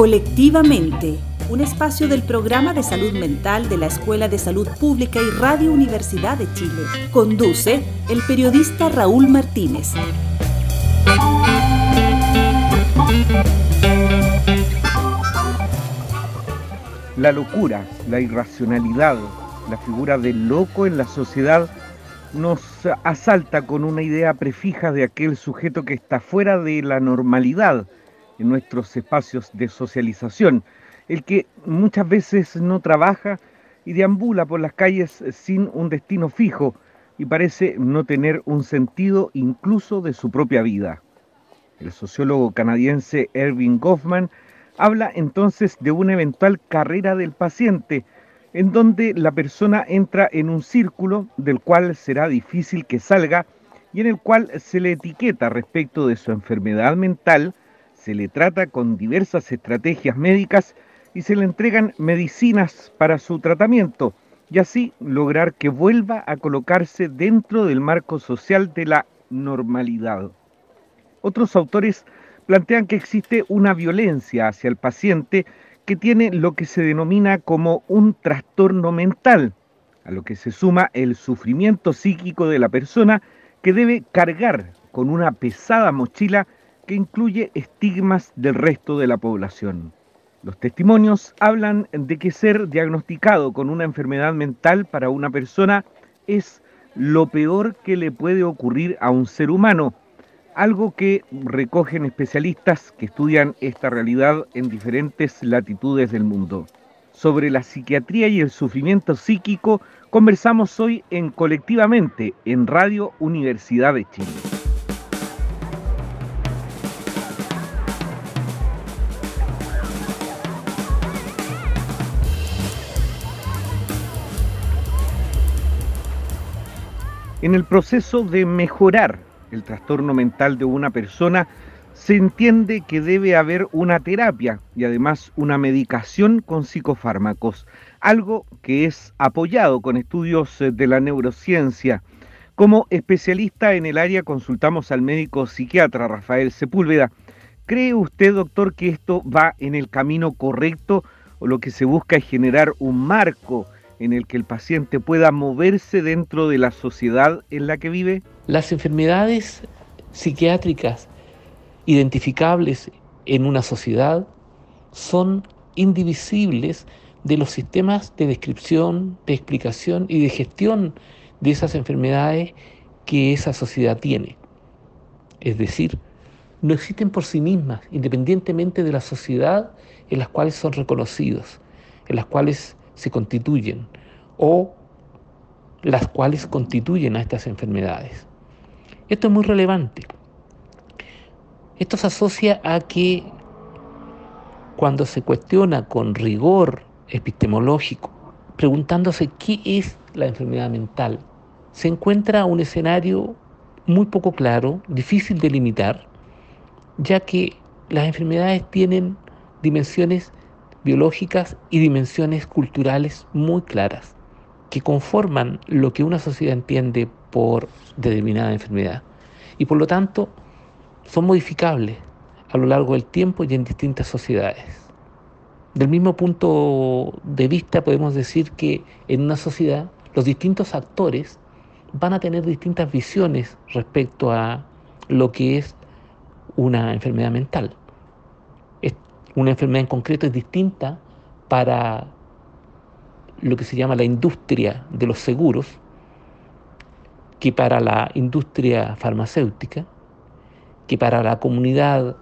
Colectivamente, un espacio del programa de salud mental de la Escuela de Salud Pública y Radio Universidad de Chile. Conduce el periodista Raúl Martínez. La locura, la irracionalidad, la figura del loco en la sociedad nos asalta con una idea prefija de aquel sujeto que está fuera de la normalidad en nuestros espacios de socialización, el que muchas veces no trabaja y deambula por las calles sin un destino fijo y parece no tener un sentido incluso de su propia vida. El sociólogo canadiense Erving Goffman habla entonces de una eventual carrera del paciente, en donde la persona entra en un círculo del cual será difícil que salga y en el cual se le etiqueta respecto de su enfermedad mental, se le trata con diversas estrategias médicas y se le entregan medicinas para su tratamiento y así lograr que vuelva a colocarse dentro del marco social de la normalidad. Otros autores plantean que existe una violencia hacia el paciente que tiene lo que se denomina como un trastorno mental, a lo que se suma el sufrimiento psíquico de la persona que debe cargar con una pesada mochila que incluye estigmas del resto de la población. Los testimonios hablan de que ser diagnosticado con una enfermedad mental para una persona es lo peor que le puede ocurrir a un ser humano, algo que recogen especialistas que estudian esta realidad en diferentes latitudes del mundo. Sobre la psiquiatría y el sufrimiento psíquico conversamos hoy en Colectivamente en Radio Universidad de Chile. En el proceso de mejorar el trastorno mental de una persona, se entiende que debe haber una terapia y además una medicación con psicofármacos, algo que es apoyado con estudios eh, de la neurociencia. Como especialista en el área consultamos al médico psiquiatra Rafael Sepúlveda. ¿Cree usted, doctor, que esto va en el camino correcto o lo que se busca es generar un marco en el que el paciente pueda moverse dentro de la sociedad en la que vive? Las enfermedades psiquiátricas identificables en una sociedad son indivisibles de los sistemas de descripción, de explicación y de gestión de esas enfermedades que esa sociedad tiene. Es decir, no existen por sí mismas, independientemente de la sociedad en las cuales son reconocidos, en las cuales se constituyen o las cuales constituyen a estas enfermedades. Esto es muy relevante. Esto se asocia a que cuando se cuestiona con rigor epistemológico, preguntándose qué es la enfermedad mental, se encuentra un escenario muy poco claro, difícil de limitar, ya que las enfermedades tienen dimensiones biológicas y dimensiones culturales muy claras, que conforman lo que una sociedad entiende por determinada enfermedad. Y por lo tanto, son modificables a lo largo del tiempo y en distintas sociedades. Del mismo punto de vista podemos decir que en una sociedad los distintos actores van a tener distintas visiones respecto a lo que es una enfermedad mental una enfermedad en concreto es distinta para lo que se llama la industria de los seguros que para la industria farmacéutica, que para la comunidad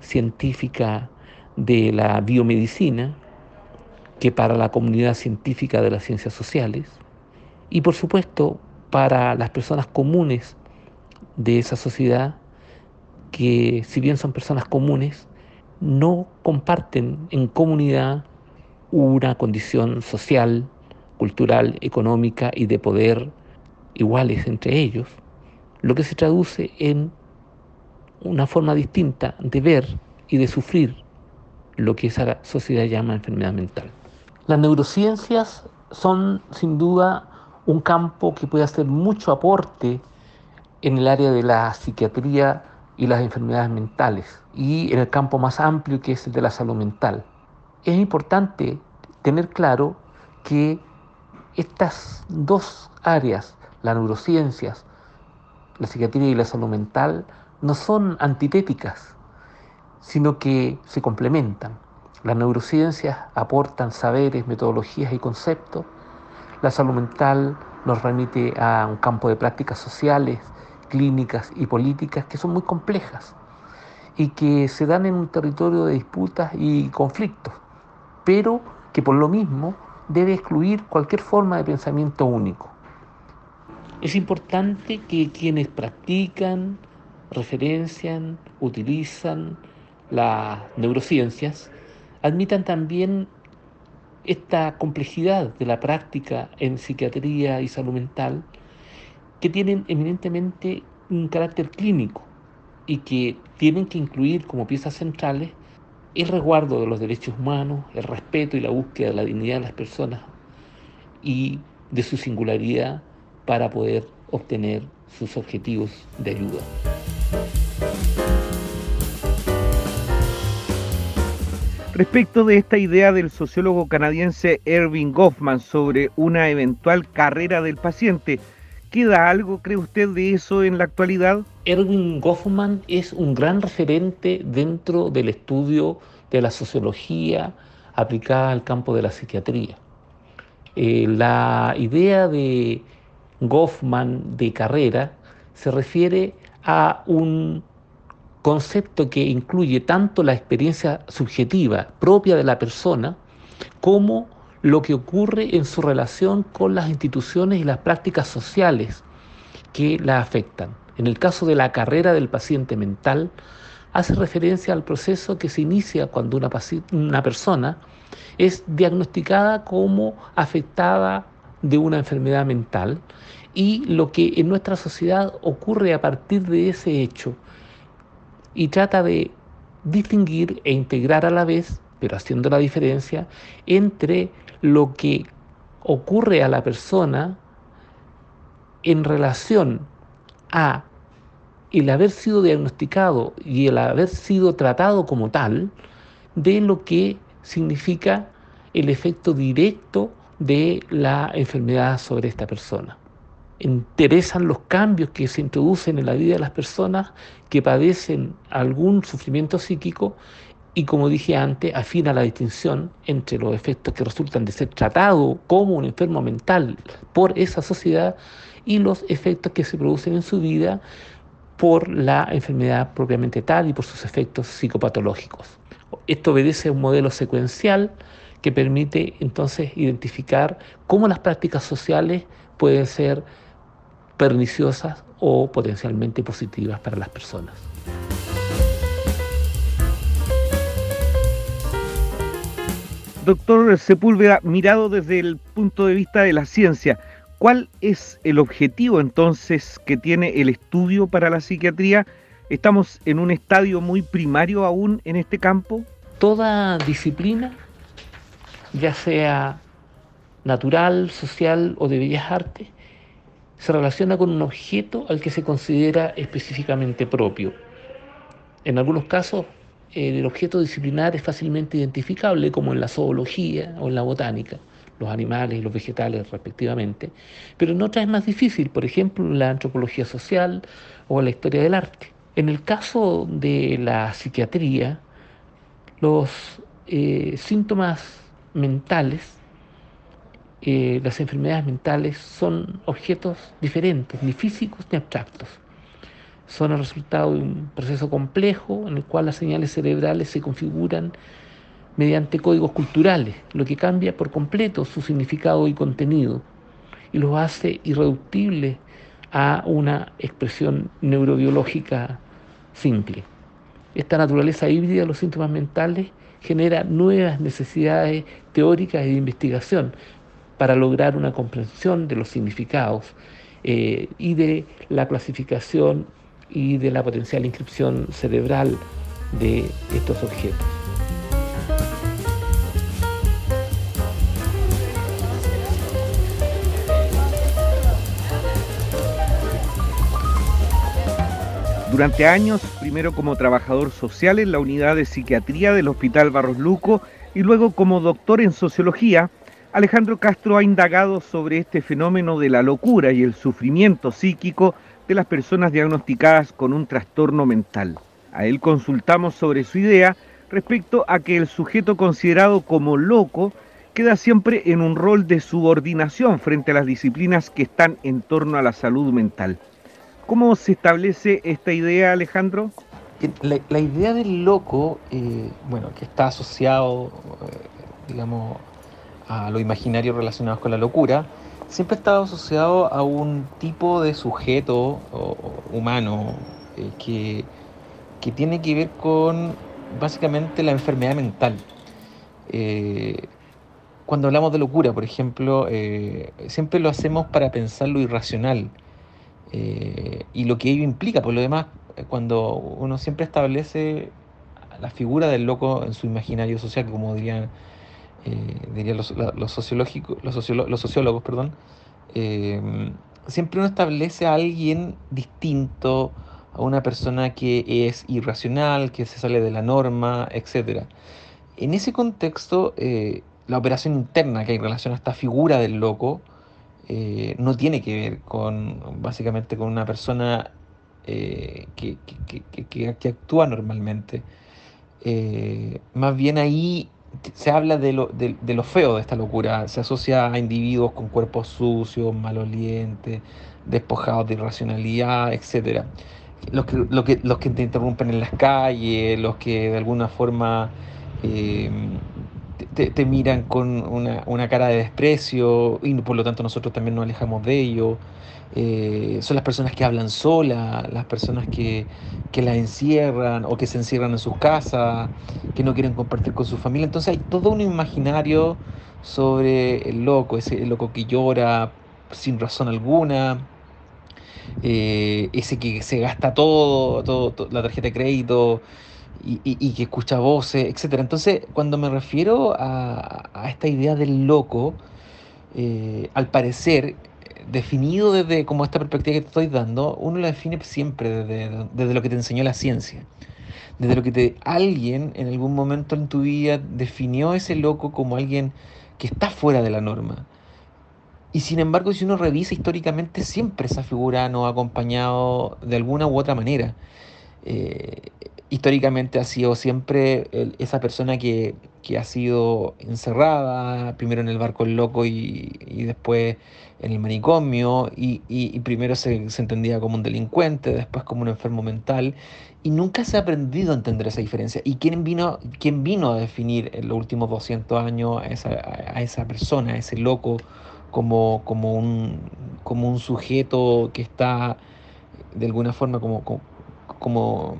científica de la biomedicina, que para la comunidad científica de las ciencias sociales y por supuesto para las personas comunes de esa sociedad que si bien son personas comunes, no comparten en comunidad una condición social, cultural, económica y de poder iguales entre ellos, lo que se traduce en una forma distinta de ver y de sufrir lo que esa sociedad llama enfermedad mental. Las neurociencias son sin duda un campo que puede hacer mucho aporte en el área de la psiquiatría y las enfermedades mentales, y en el campo más amplio que es el de la salud mental. Es importante tener claro que estas dos áreas, las neurociencias, la psiquiatría y la salud mental, no son antitéticas, sino que se complementan. Las neurociencias aportan saberes, metodologías y conceptos. La salud mental nos remite a un campo de prácticas sociales, clínicas y políticas que son muy complejas y que se dan en un territorio de disputas y conflictos, pero que por lo mismo debe excluir cualquier forma de pensamiento único. Es importante que quienes practican, referencian, utilizan las neurociencias, admitan también esta complejidad de la práctica en psiquiatría y salud mental, que tienen eminentemente un carácter clínico y que tienen que incluir como piezas centrales el resguardo de los derechos humanos, el respeto y la búsqueda de la dignidad de las personas y de su singularidad para poder obtener sus objetivos de ayuda. Respecto de esta idea del sociólogo canadiense Erving Goffman sobre una eventual carrera del paciente, ¿queda algo, cree usted, de eso en la actualidad? Erwin Goffman es un gran referente dentro del estudio de la sociología aplicada al campo de la psiquiatría. Eh, la idea de Goffman de carrera se refiere a un concepto que incluye tanto la experiencia subjetiva propia de la persona como lo que ocurre en su relación con las instituciones y las prácticas sociales que la afectan. En el caso de la carrera del paciente mental, hace referencia al proceso que se inicia cuando una, persona es diagnosticada como afectada de una enfermedad mental y lo que en nuestra sociedad ocurre a partir de ese hecho y trata de distinguir e integrar a la vez, pero haciendo la diferencia, entre lo que ocurre a la persona en relación a el haber sido diagnosticado y el haber sido tratado como tal de lo que significa el efecto directo de la enfermedad sobre esta persona. Interesan los cambios que se introducen en la vida de las personas que padecen algún sufrimiento psíquico y como dije antes, afina la distinción entre los efectos que resultan de ser tratado como un enfermo mental por esa sociedad y los efectos que se producen en su vida por la enfermedad propiamente tal y por sus efectos psicopatológicos. Esto obedece a un modelo secuencial que permite entonces identificar cómo las prácticas sociales pueden ser perniciosas o potencialmente positivas para las personas. Doctor Sepúlveda, mirado desde el punto de vista de la ciencia, ¿cuál es el objetivo entonces que tiene el estudio para la psiquiatría? ¿Estamos en un estadio muy primario aún en este campo? Toda disciplina, ya sea natural, social o de bellas artes, se relaciona con un objeto al que se considera específicamente propio. En algunos casos, el objeto disciplinar es fácilmente identificable, como en la zoología o en la botánica, los animales y los vegetales respectivamente, pero en otras es más difícil, por ejemplo, en la antropología social o la historia del arte. En el caso de la psiquiatría, los eh, síntomas mentales eh, las enfermedades mentales son objetos diferentes, ni físicos ni abstractos. Son el resultado de un proceso complejo en el cual las señales cerebrales se configuran mediante códigos culturales, lo que cambia por completo su significado y contenido y los hace irreductibles a una expresión neurobiológica simple. Esta naturaleza híbrida de los síntomas mentales genera nuevas necesidades teóricas y de investigación, para lograr una comprensión de los significados eh, y de la clasificación y de la potencial inscripción cerebral de estos objetos. Durante años, primero como trabajador social en la unidad de psiquiatría del Hospital Barros Luco y luego como doctor en sociología, Alejandro Castro ha indagado sobre este fenómeno de la locura y el sufrimiento psíquico de las personas diagnosticadas con un trastorno mental. A él consultamos sobre su idea respecto a que el sujeto considerado como loco queda siempre en un rol de subordinación frente a las disciplinas que están en torno a la salud mental. ¿Cómo se establece esta idea, Alejandro? La, idea del loco, eh, bueno, que está asociado, eh, digamos, a lo imaginario relacionado con la locura, siempre ha estado asociado a un tipo de sujeto humano eh, que, que, tiene que ver con básicamente la enfermedad mental. cuando hablamos de locura, por ejemplo, siempre lo hacemos para pensar lo irracional eh, y lo que ello implica. Por lo demás, eh, cuando uno siempre establece la figura del loco en su imaginario social, como dirían, eh, los, los, sociológicos, los, los, sociólogos, perdón, siempre uno establece a alguien distinto, a una persona que es irracional, que se sale de la norma, etc. En ese contexto, la operación interna que hay en relación a esta figura del loco, eh, no tiene que ver con básicamente con una persona eh, que, actúa normalmente. Eh, más bien ahí se habla de lo, lo, feo de esta locura, se asocia a individuos con cuerpos sucios, malolientes, despojados de irracionalidad, etc. Los que, que, los que te interrumpen en las calles, los que de alguna forma te, miran con una, cara de desprecio y por lo tanto nosotros también nos alejamos de ellos. Eh, son las personas que hablan sola, las personas que, que la encierran o que se encierran en sus casas, que no quieren compartir con su familia. Entonces hay todo un imaginario sobre el loco, ese loco que llora sin razón alguna, eh, ese que se gasta todo, todo, la tarjeta de crédito, y, que escucha voces, etc. Entonces, cuando me refiero a, esta idea del loco, eh, al parecer, definido desde como esta perspectiva que te estoy dando, uno lo define siempre desde, lo que te enseñó la ciencia. Desde lo que alguien en algún momento en tu vida definió ese loco como alguien que está fuera de la norma. Y sin embargo, si uno revisa históricamente, siempre esa figura nos ha acompañado de alguna u otra manera. Eh, históricamente ha sido siempre esa persona que, ha sido encerrada, primero en el barco el loco y, después en el manicomio, y, primero se, entendía como un delincuente, después como un enfermo mental, y nunca se ha aprendido a entender esa diferencia. ¿Y quién vino, quién vino a definir en los últimos 200 años a esa, a esa persona, a ese loco, como, como, un, como un sujeto que está de alguna forma como, como como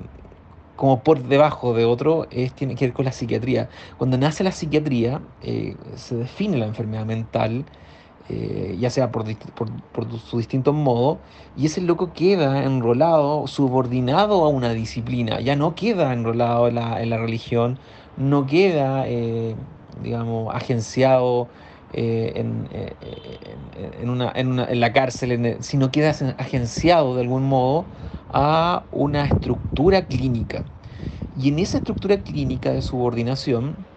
por debajo de otro, tiene que ver con la psiquiatría. Cuando nace la psiquiatría, eh, se define la enfermedad mental, eh, ya sea por, por, su distinto modo, y ese loco queda enrolado, subordinado a una disciplina, ya no queda enrolado en la, en la religión, no queda, eh, digamos, agenciado en, en, una, en, una, en, la cárcel, sino queda agenciado de algún modo a una estructura clínica. Y en esa estructura clínica de subordinación,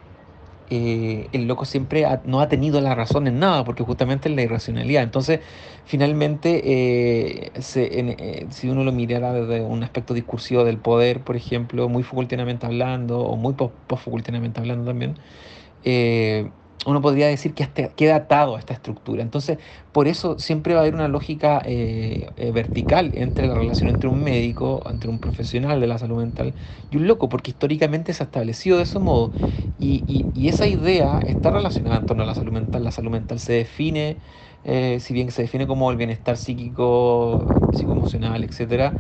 eh, el loco siempre no ha tenido la razón en nada, porque justamente es la irracionalidad. Entonces, finalmente, eh, eh, si uno lo mirara desde un aspecto discursivo del poder, por ejemplo, muy facultinamente hablando, o muy post hablando también, uno podría decir que queda atado a esta estructura. Entonces, por eso siempre va a haber una lógica eh, eh, vertical entre la relación entre un médico, entre un profesional de la salud mental y un loco, porque históricamente se ha establecido de ese modo. Y, esa idea está relacionada en torno a la salud mental. La salud mental se define, eh, si bien se define como el bienestar psíquico, psicoemocional, etcétera,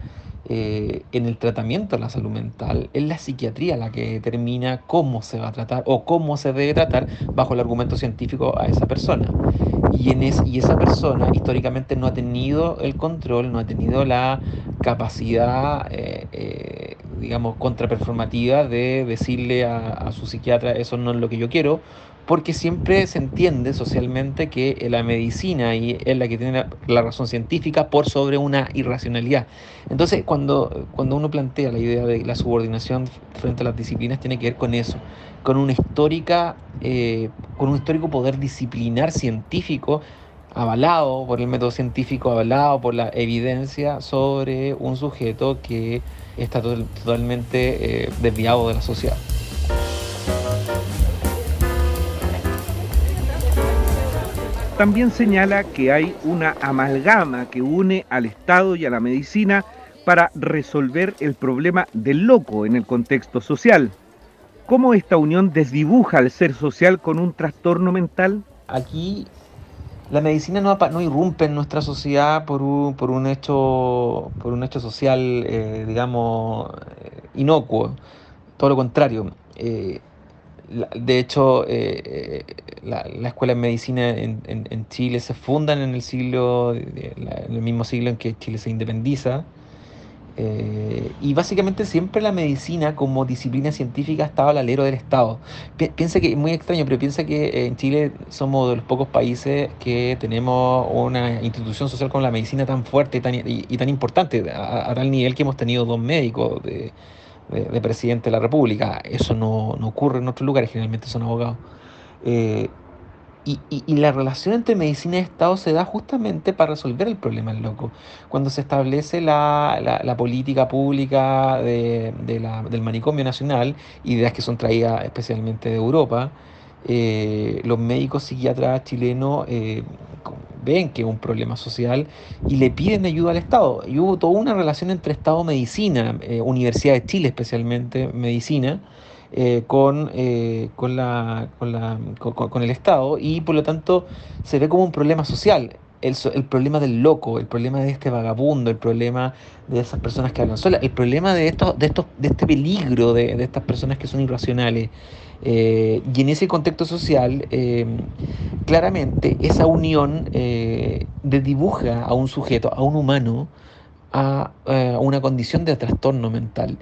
eh, en el tratamiento de la salud mental, es la psiquiatría la que determina cómo se va a tratar o cómo se debe tratar bajo el argumento científico a esa persona. Y, en y esa persona históricamente no ha tenido el control, no ha tenido la capacidad, eh, eh, digamos, contraperformativa de decirle a su psiquiatra eso no es lo que yo quiero, porque siempre se entiende socialmente que la medicina y es la que tiene la, razón científica por sobre una irracionalidad. Entonces, cuando, cuando uno plantea la idea de la subordinación frente a las disciplinas, tiene que ver con eso, con una histórica, eh, con un histórico poder disciplinar científico avalado por el método científico, avalado por la evidencia sobre un sujeto que está totalmente eh, desviado de la sociedad. También señala que hay una amalgama que une al Estado y a la medicina para resolver el problema del loco en el contexto social. ¿Cómo esta unión desdibuja al ser social con un trastorno mental? Aquí la medicina no, no irrumpe en nuestra sociedad por un, hecho social, eh, digamos, eh, inocuo. Todo lo contrario. Eh, de hecho, eh, eh, la, escuela de medicina en, Chile se fundan en el siglo, en el mismo siglo en que Chile se independiza. Eh, y básicamente siempre la medicina como disciplina científica estaba al alero del Estado. piensa que muy extraño, pero piensa que en Chile somos de los pocos países que tenemos una institución social como la medicina tan fuerte y tan, y, tan importante, a, a, tal nivel que hemos tenido dos médicos de, de, presidente de la República. Eso no, no, ocurre en otros lugares, generalmente son abogados. Eh, y, y, la relación entre medicina y Estado se da justamente para resolver el problema del loco. Cuando se establece la, la, la política pública de, de la, del manicomio nacional, ideas que son traídas especialmente de Europa, eh, los médicos psiquiatras chilenos eh, ven que es un problema social y le piden ayuda al Estado. Y hubo toda una relación entre Estado-Medicina, eh, Universidad de Chile especialmente, Medicina, con, con, la, con, la, con, el Estado y por lo tanto se ve como un problema social. El, el, problema del loco, el problema de este vagabundo, el problema de esas personas que hablan solas, el problema de, estos, de, estos, de este peligro de, de estas personas que son irracionales. Eh, y en ese contexto social, eh, claramente esa unión eh, dibuja a un sujeto, a un humano, a, una condición de trastorno mental.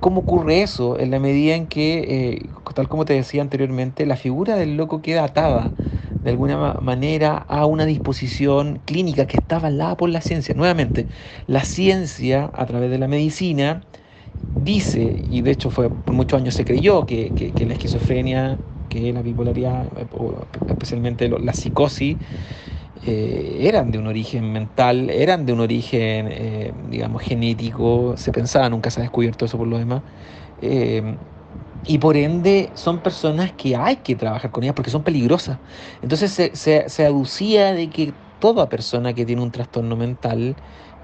¿Cómo ocurre eso? En la medida en que, tal como te decía anteriormente, la figura del loco queda atada de alguna manera a una disposición clínica que está avalada por la ciencia. Nuevamente, la ciencia a través de la medicina dice, y de hecho fue por muchos años se creyó, que, que, la esquizofrenia, que la bipolaridad, especialmente la psicosis, eh, eran de un origen mental, eran de un origen, eh, digamos, genético, se pensaba, nunca se ha descubierto eso por lo demás. Eh, y por ende son personas que hay que trabajar con ellas porque son peligrosas. Entonces se, se, se aducía de que toda persona que tiene un trastorno mental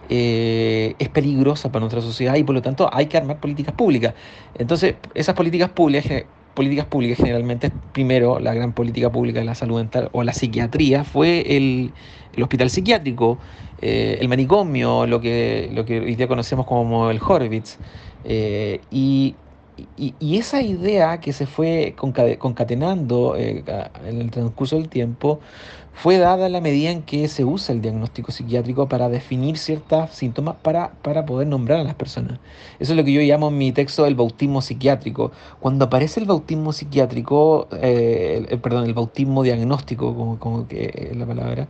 eh, es peligrosa para nuestra sociedad y por lo tanto hay que armar políticas públicas. Entonces, esas políticas públicas, políticas públicas generalmente, primero, la gran política pública de la salud mental o la psiquiatría fue el, hospital psiquiátrico, eh, el manicomio, lo que, lo que hoy día conocemos como el Horvitz. Eh, y, y, esa idea que se fue concatenando en el transcurso del tiempo fue dada la medida en que se usa el diagnóstico psiquiátrico para definir ciertos síntomas para, para poder nombrar a las personas. Eso es lo que yo llamo en mi texto el bautismo psiquiátrico. Cuando aparece el bautismo psiquiátrico, eh, el, perdón, el bautismo diagnóstico, como, como que es la palabra,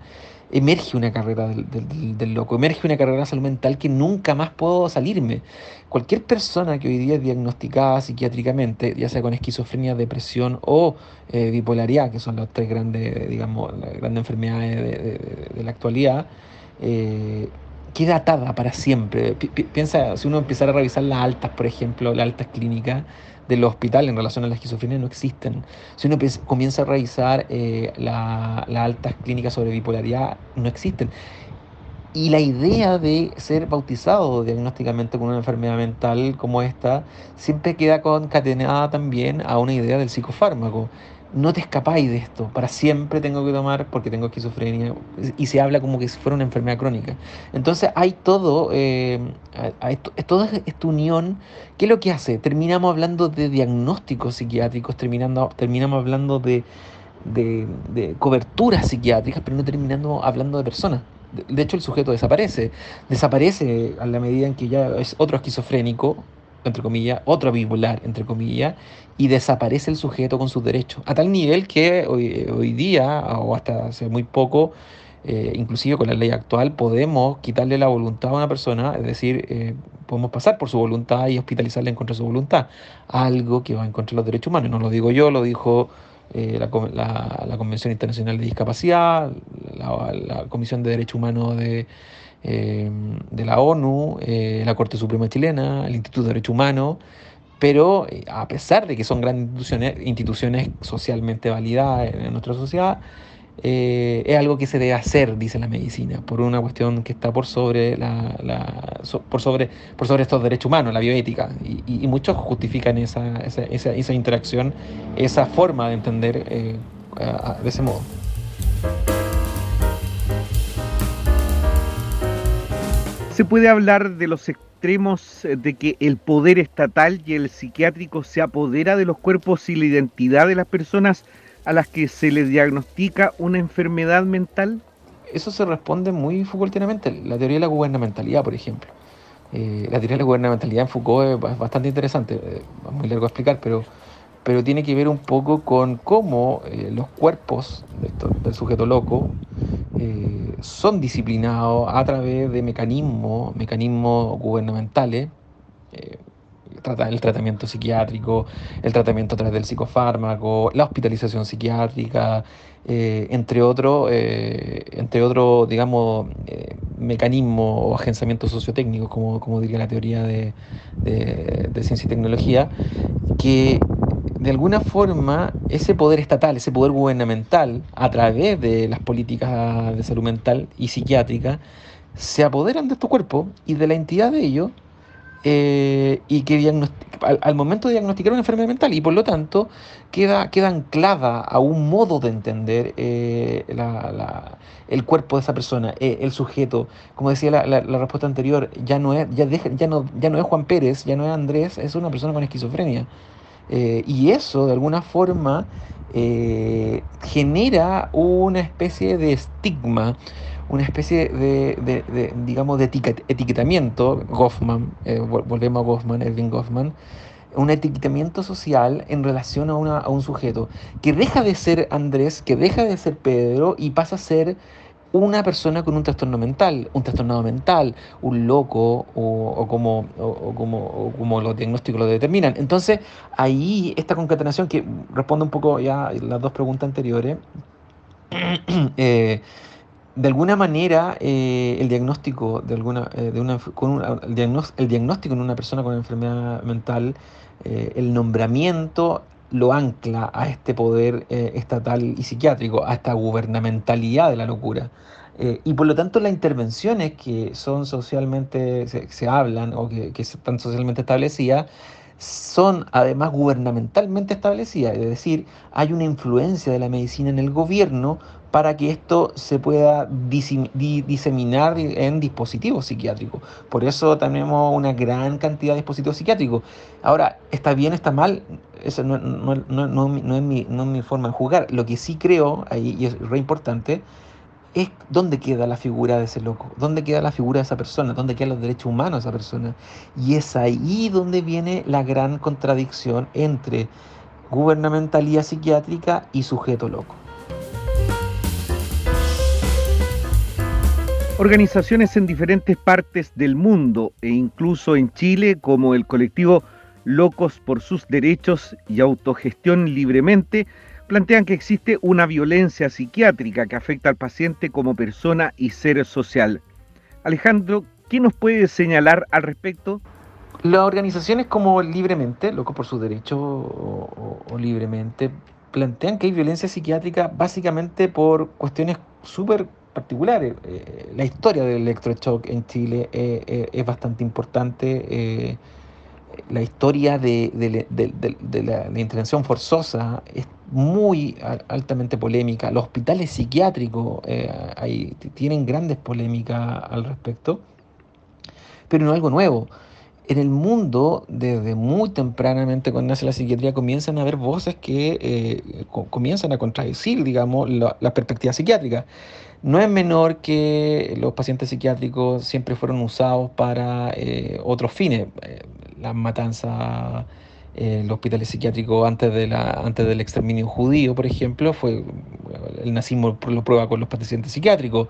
emerge una carrera del, loco, emerge una carrera de salud mental que nunca más puedo salirme. Cualquier persona que hoy día es diagnosticada psiquiátricamente, ya sea con esquizofrenia, depresión o eh, bipolaridad, que son las tres grandes, digamos, las grandes enfermedades de, la actualidad, eh, queda atada para siempre. piensa, si uno empezara a revisar las altas, por ejemplo, las altas clínicas, del hospital en relación a la esquizofrenia no existen. Si uno comienza a revisar eh, las altas clínicas sobre bipolaridad, no existen. Y la idea de ser bautizado diagnósticamente con una enfermedad mental como esta siempre queda concatenada también a una idea del psicofármaco no te escapáis de esto, para siempre tengo que tomar porque tengo esquizofrenia y se habla como que si fuera una enfermedad crónica. Entonces hay todo, eh, toda esta unión, ¿qué es lo que hace? Terminamos hablando de diagnósticos psiquiátricos, terminando, terminamos hablando de, de, coberturas psiquiátricas, pero no terminando hablando de personas. De hecho, el sujeto desaparece. Desaparece a la medida en que ya es otro esquizofrénico entre comillas, otro bipolar, entre comillas, y desaparece el sujeto con sus derechos. A tal nivel que hoy, hoy día, o hasta hace muy poco, eh, inclusive con la ley actual, podemos quitarle la voluntad a una persona, es decir, eh, podemos pasar por su voluntad y hospitalizarla en contra de su voluntad, algo que va en contra de los derechos humanos. No lo digo yo, lo dijo eh, la, la, Convención Internacional de Discapacidad, la, la Comisión de Derechos Humanos de, de la ONU, la Corte Suprema Chilena, el Instituto de Derechos Humanos, pero a pesar de que son grandes instituciones, instituciones socialmente validadas en nuestra sociedad, eh, es algo que se debe hacer, dice la medicina, por una cuestión que está por sobre, la, por sobre, por sobre estos derechos humanos, la bioética. Y, muchos justifican esa, esa, esa, interacción, esa forma de entender eh, de ese modo. ¿Se puede hablar de los extremos de que el poder estatal y el psiquiátrico se apodera de los cuerpos y la identidad de las personas a las que se les diagnostica una enfermedad mental? Eso se responde muy Foucaultianamente. La teoría de la gubernamentalidad, por ejemplo. Eh, la teoría de la gubernamentalidad en Foucault es bastante interesante, eh, es muy largo a explicar, pero, pero tiene que ver un poco con cómo eh, los cuerpos del sujeto loco son disciplinados a través de mecanismos, mecanismos gubernamentales el tratamiento psiquiátrico, el tratamiento a través del psicofármaco, la hospitalización psiquiátrica, eh, entre otros, eh, entre otros, digamos, eh, mecanismos o agenciamientos sociotécnicos, como, como diría la teoría de, ciencia y tecnología, que de alguna forma ese poder estatal, ese poder gubernamental, a través de las políticas de salud mental y psiquiátrica, se apoderan de estos cuerpos y de la entidad de ellos eh, y que al, momento de diagnosticar una enfermedad mental y por lo tanto queda, queda anclada a un modo de entender eh, el cuerpo de esa persona, eh, el sujeto. Como decía la, respuesta anterior, ya no, es, ya, ya, no, ya no es Juan Pérez, ya no es Andrés, es una persona con esquizofrenia. Y eso de alguna forma genera una especie de estigma una especie de, digamos, de etiquetamiento, Goffman, eh, volvemos a Goffman, Erwin Goffman, un etiquetamiento social en relación a un sujeto que deja de ser Andrés, que deja de ser Pedro y pasa a ser una persona con un trastorno mental, un trastornado mental, un loco o, como, como, como los diagnósticos lo determinan. Entonces, ahí esta concatenación que responde un poco ya a las dos preguntas anteriores, eh, de alguna manera eh, el diagnóstico de alguna eh, de una, con el, diagnóstico, en una persona con enfermedad mental el nombramiento lo ancla a este poder estatal y psiquiátrico a esta gubernamentalidad de la locura. Y por lo tanto las intervenciones que son socialmente se, hablan o que, que están socialmente establecidas son además gubernamentalmente establecidas, es decir, hay una influencia de la medicina en el gobierno para que esto se pueda diseminar en dispositivos psiquiátricos. Por eso tenemos una gran cantidad de dispositivos psiquiátricos. Ahora, ¿está bien, está mal? Eso no, es, mi, forma de jugar. Lo que sí creo, ahí, y es re importante, es dónde queda la figura de ese loco, dónde queda la figura de esa persona, dónde quedan los derechos humanos de esa persona. Y es ahí donde viene la gran contradicción entre gubernamentalidad psiquiátrica y sujeto loco. Organizaciones en diferentes partes del mundo e incluso en Chile, como el colectivo Locos por sus Derechos y Autogestión Libremente, plantean que existe una violencia psiquiátrica que afecta al paciente como persona y ser social. Alejandro, ¿qué nos puede señalar al respecto? Las organizaciones como Libremente, Locos por sus Derechos o, Libremente, plantean que hay violencia psiquiátrica básicamente por cuestiones súper particulares. Eh, la historia del electroshock en Chile eh, eh, es bastante importante. la historia de, la, intervención forzosa es muy altamente polémica. Los hospitales psiquiátricos tienen grandes polémicas al respecto, pero no algo nuevo. en el mundo, desde muy tempranamente cuando nace la psiquiatría, comienzan a haber voces que eh, comienzan a contradecir, digamos, la, la, perspectiva psiquiátrica. No es menor que los pacientes psiquiátricos siempre fueron usados para eh, otros fines. Eh, la matanza el hospital psiquiátrico antes, de la, antes del exterminio judío, por ejemplo, fue el nazismo lo prueba con los pacientes psiquiátricos.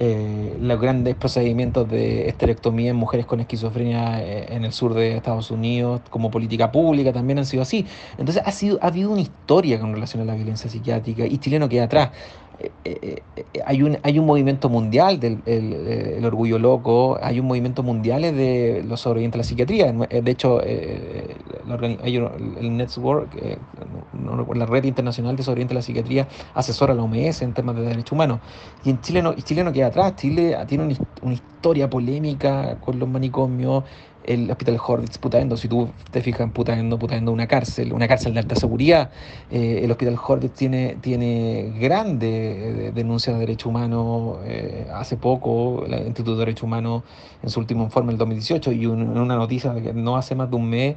Eh, los grandes procedimientos de esterectomía en mujeres con esquizofrenia eh, en el sur de Estados Unidos como política pública también han sido así. Entonces ha, sido, ha habido una historia con relación a la violencia psiquiátrica y Chile no queda atrás. Eh, eh, eh, hay, un, hay un movimiento mundial del el, orgullo loco, hay un movimiento mundial de los sobrevivientes de la psiquiatría. De hecho, hay el Network, la red internacional de sobrevivientes de la psiquiatría, asesora a la OMS en temas de derechos humanos. Y en Chile no, Chile no queda atrás. Chile tiene una historia polémica con los manicomios el hospital Horvitz Putaendo, si tú te fijas en Putaendo, Putaendo una cárcel, una cárcel de alta seguridad, eh, el hospital Horvitz tiene, tiene grandes eh, denuncias de derechos humanos, eh, hace poco el Instituto de Derechos Humanos en su último informe, el 2018, y en una noticia de que no hace más de un mes,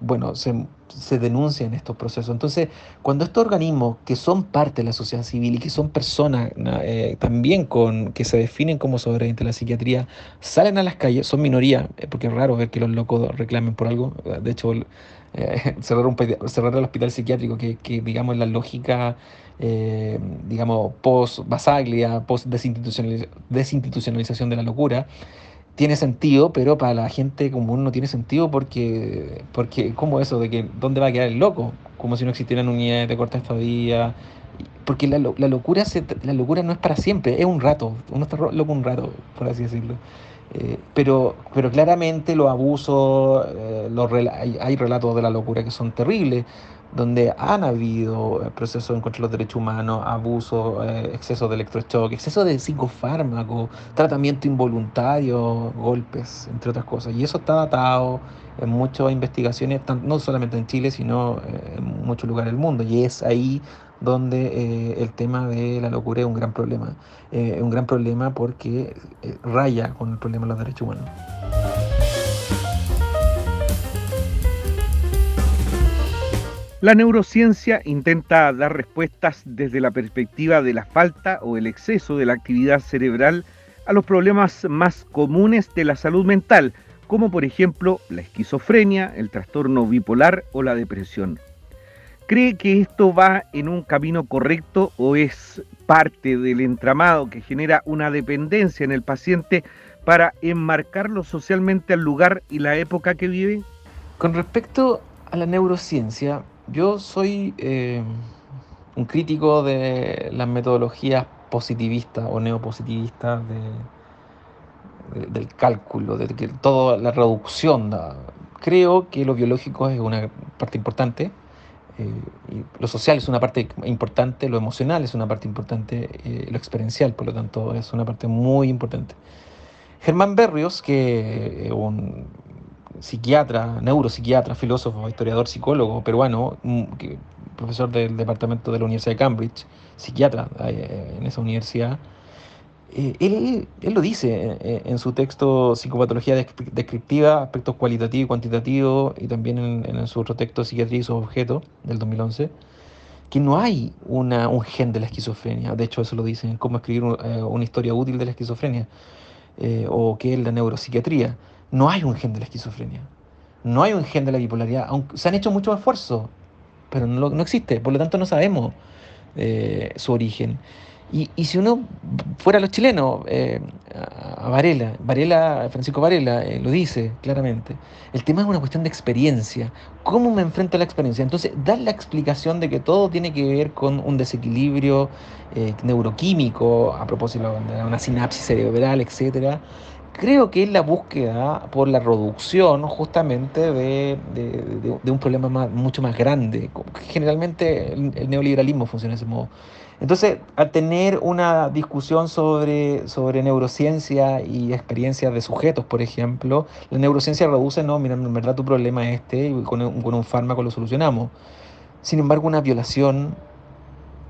bueno, se, se denuncian estos procesos. Entonces, cuando estos organismos que son parte de la sociedad civil y que son personas también con que se definen como sobrevivientes de la psiquiatría, salen a las calles, son minoría, porque es raro ver que los locos reclamen por algo. De hecho, eh, cerrar, un, cerrar el hospital psiquiátrico, que, que digamos la lógica, eh, digamos, post-Basaglia, post-desinstitucionalización de la locura, tiene sentido, pero para la gente común no tiene sentido porque, porque ¿cómo eso? De que ¿dónde va a quedar el loco? Como si no existieran unidades de corta estadía. Porque la, la, locura se, la locura no es para siempre, es un rato. Uno está loco un rato, por así decirlo. Eh, pero, pero claramente los abusos, eh, los, hay, hay, relatos de la locura que son terribles, donde han habido eh, procesos en contra de los derechos humanos, abusos, exceso de electroshock, exceso de psicofármacos, tratamiento involuntario, golpes, entre otras cosas. Y eso está datado en muchas investigaciones, no solamente en Chile, sino en muchos lugares del mundo. Y es ahí donde eh, el tema de la locura es un gran problema. Eh, es un gran problema porque eh, raya con el problema de los derechos humanos. La neurociencia intenta dar respuestas desde la perspectiva de la falta o el exceso de la actividad cerebral a los problemas más comunes de la salud mental, como por ejemplo la esquizofrenia, el trastorno bipolar o la depresión. ¿Cree que esto va en un camino correcto o es parte del entramado que genera una dependencia en el paciente para enmarcarlo socialmente al lugar y la época que vive? Con respecto a la neurociencia, yo soy eh, un crítico de las metodologías positivistas o neopositivistas del cálculo, de que toda la reducción. Creo que lo biológico es una parte importante eh, lo social es una parte importante, lo emocional es una parte importante, eh, lo experiencial, por lo tanto, es una parte muy importante. Germán Berrios, que es un psiquiatra, neuropsiquiatra, filósofo, historiador, psicólogo peruano, mm, profesor del departamento de la Universidad de Cambridge, psiquiatra eh, en esa universidad, eh, él, lo dice eh, en, su texto Psicopatología Descriptiva, aspectos cualitativos y cuantitativos, y también en, su otro texto Psiquiatría y sus objetos, del 2011, que no hay un gen de la esquizofrenia. De hecho, eso lo dicen, cómo escribir eh, una historia útil de la esquizofrenia, o qué es la neuropsiquiatría. No hay un gen de la esquizofrenia. No hay un gen de la bipolaridad. Aunque se han hecho muchos esfuerzos, pero no existe. Por lo tanto, no sabemos su origen. Y, si uno fuera los chilenos, eh, a Varela, Varela, Francisco Varela eh, lo dice claramente, el tema es una cuestión de experiencia. ¿Cómo me enfrento a la experiencia? Entonces, dar la explicación de que todo tiene que ver con un desequilibrio eh, neuroquímico, a propósito de una sinapsis cerebral, etcétera, creo que es la búsqueda por la reducción justamente de, un problema mucho más grande. Generalmente el neoliberalismo funciona de ese modo entonces, al tener una discusión sobre, sobre neurociencia y experiencias de sujetos, por ejemplo, la neurociencia reduce, no, mira, en verdad tu problema es este y con un, con un fármaco lo solucionamos. Sin embargo, una violación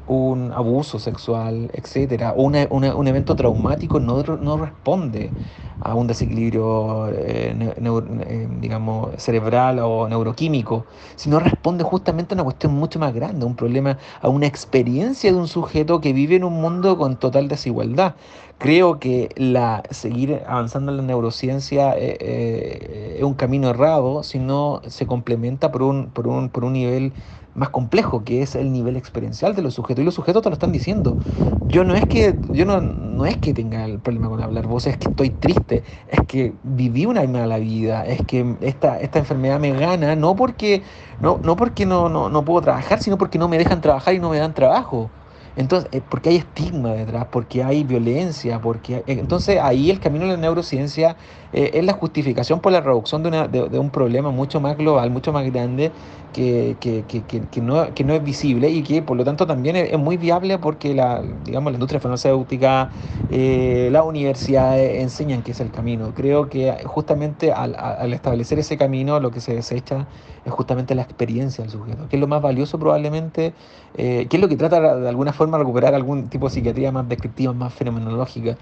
un abuso sexual, etcétera, o un evento traumático no, no responde a un desequilibrio eh, eh, digamos, cerebral o neuroquímico, sino responde justamente a una cuestión mucho más grande, a un problema, a una experiencia de un sujeto que vive en un mundo con total desigualdad. Creo que la, seguir avanzando en la neurociencia eh, es un camino errado si no se complementa por un, por un, por un nivel más complejo, que es el nivel experiencial de los sujetos. Y los sujetos te lo están diciendo. Yo no es que, yo no, no es que tenga el problema con hablar voz, es que estoy triste, es que viví una mala vida, es que esta, esta enfermedad me gana, no porque no, no, porque no, no, no puedo trabajar, sino porque no me dejan trabajar y no me dan trabajo. Entonces, eh, porque hay estigma detrás, porque hay violencia, porque entonces ahí el camino de la neurociencia eh, es la justificación por la reducción de, una, de, un problema mucho más global, mucho más grande, que, que, que, que, no, que no es visible y que por lo tanto también es, muy viable porque la, digamos, la industria farmacéutica, eh, las universidades enseñan que es el camino. Creo que justamente al, al, establecer ese camino lo que se desecha es justamente la experiencia del sujeto, que es lo más valioso probablemente, eh, que es lo que trata de alguna forma de recuperar algún tipo de psiquiatría más descriptiva, más fenomenológica,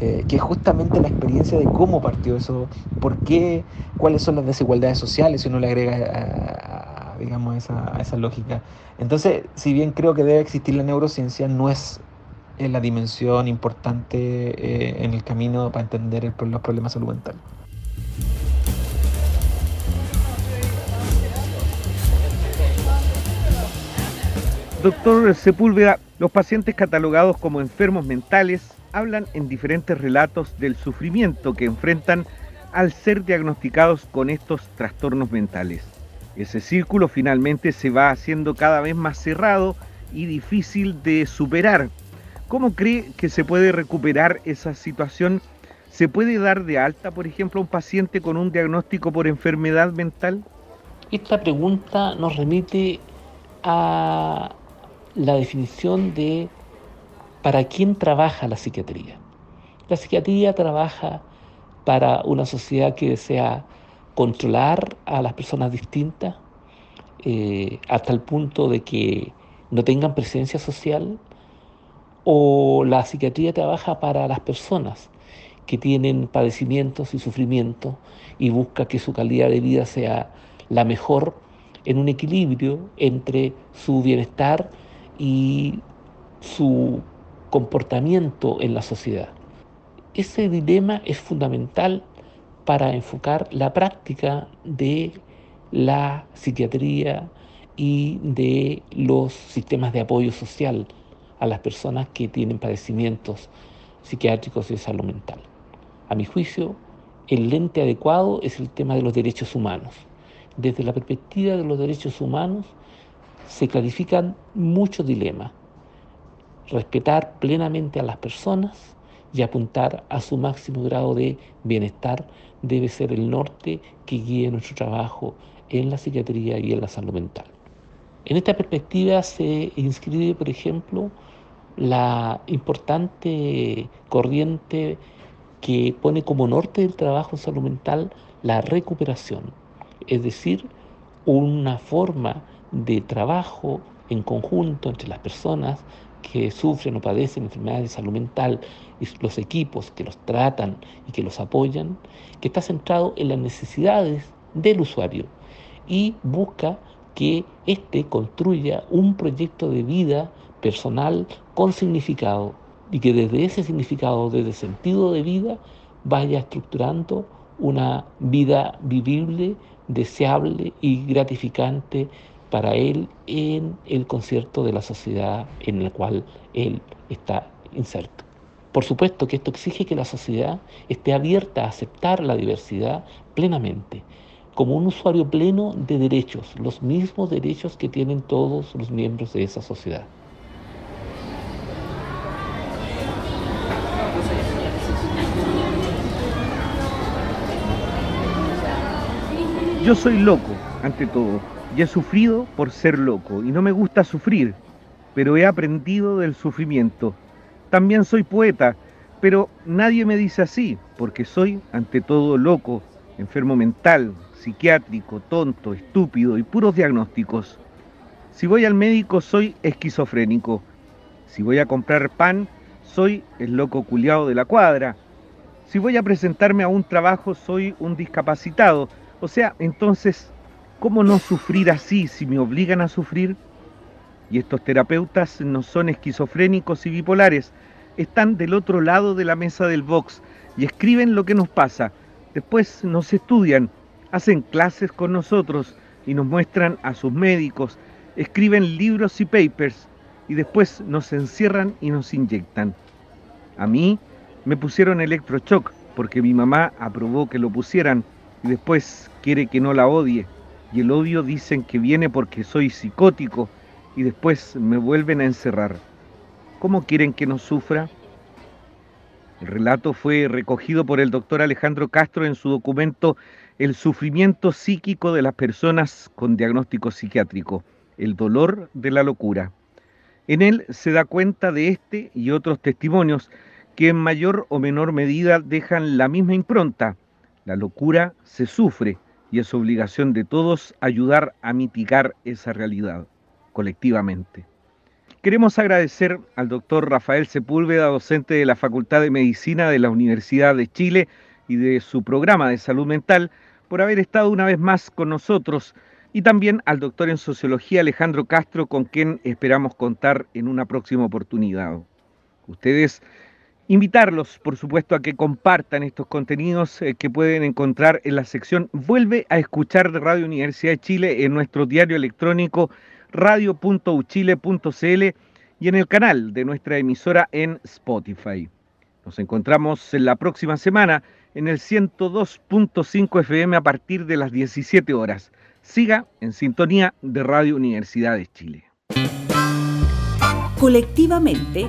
eh, que es justamente la experiencia de cómo partió eso, por qué, cuáles son las desigualdades sociales, si uno le agrega a digamos, esa, esa lógica. Entonces, si bien creo que debe existir la neurociencia, no es la dimensión importante eh, en el camino para entender los problemas de salud mental. Doctor Sepúlveda, los pacientes catalogados como enfermos mentales hablan en diferentes relatos del sufrimiento que enfrentan al ser diagnosticados con estos trastornos mentales. Ese círculo finalmente se va haciendo cada vez más cerrado y difícil de superar. ¿Cómo cree que se puede recuperar esa situación? ¿Se puede dar de alta, por ejemplo, a un paciente con un diagnóstico por enfermedad mental? Esta pregunta nos remite a la definición de para quién trabaja la psiquiatría. La psiquiatría trabaja para una sociedad que desea controlar a las personas distintas eh, hasta el punto de que no tengan presencia social o la psiquiatría trabaja para las personas que tienen padecimientos y sufrimientos y busca que su calidad de vida sea la mejor en un equilibrio entre su bienestar y su comportamiento en la sociedad. Ese dilema es fundamental para enfocar la práctica de la psiquiatría y de los sistemas de apoyo social a las personas que tienen padecimientos psiquiátricos y de salud mental. A mi juicio, el lente adecuado es el tema de los derechos humanos. Desde la perspectiva de los derechos humanos se clarifican muchos dilemas. Respetar plenamente a las personas y apuntar a su máximo grado de bienestar debe ser el norte que guíe nuestro trabajo en la psiquiatría y en la salud mental. En esta perspectiva se inscribe, por ejemplo, la importante corriente que pone como norte del trabajo en salud mental la recuperación, es decir, una forma de trabajo en conjunto entre las personas que sufren o padecen enfermedades de salud mental y los equipos que los tratan y que los apoyan, que está centrado en las necesidades del usuario y busca que éste construya un proyecto de vida personal con significado y que desde ese significado, desde sentido de vida, vaya estructurando una vida vivible, deseable y gratificante para él en el concierto de la sociedad en la cual él está inserto. Por supuesto que esto exige que la sociedad esté abierta a aceptar la diversidad plenamente, como un usuario pleno de derechos, los mismos derechos que tienen todos los miembros de esa sociedad. Yo soy loco, ante todo, he sufrido por ser loco, y no me gusta sufrir, pero he aprendido del sufrimiento también soy poeta, pero nadie me dice así, porque soy ante todo loco, enfermo mental, psiquiátrico, tonto, estúpido y puros diagnósticos. Si voy al médico soy esquizofrénico Si voy a comprar pan, soy el loco culiado de la cuadra. Si voy a presentarme a un trabajo, soy un discapacitado. O sea, entonces, ¿cómo no sufrir así si me obligan a sufrir? Y estos terapeutas no son esquizofrénicos y bipolares, están del otro lado de la mesa del box y escriben lo que nos pasa. Después nos estudian, hacen clases con nosotros y nos muestran a sus médicos, escriben libros y papers y después nos encierran y nos inyectan. A mí me pusieron electroshock porque mi mamá aprobó que lo pusieran y después quiere que no la odie. Y el odio dicen que viene porque soy psicótico y después me vuelven a encerrar. ¿Cómo quieren que no sufra? El relato fue recogido por el doctor Alejandro Castro en su documento El sufrimiento psíquico de las personas con diagnóstico psiquiátrico, el dolor de la locura. En él se da cuenta de este y otros testimonios que en mayor o menor medida dejan la misma impronta. La locura se sufre y es obligación de todos ayudar a mitigar esa realidad colectivamente. Queremos agradecer al doctor Rafael Sepúlveda, docente de la Facultad de Medicina de la Universidad de Chile y de su programa de salud mental, por haber estado una vez más con nosotros, y también al doctor en sociología Alejandro Castro, con quien esperamos contar en una próxima oportunidad. Ustedes invitarlos, por supuesto, a que compartan estos contenidos eh, que pueden encontrar en la sección Vuelve a escuchar de Radio Universidad de Chile en nuestro diario electrónico radio.uchile.cl y en el canal de nuestra emisora en Spotify. Nos encontramos en la próxima semana en el 102.5 FM a partir de las 17 horas. Siga en sintonía de Radio Universidad de Chile. Colectivamente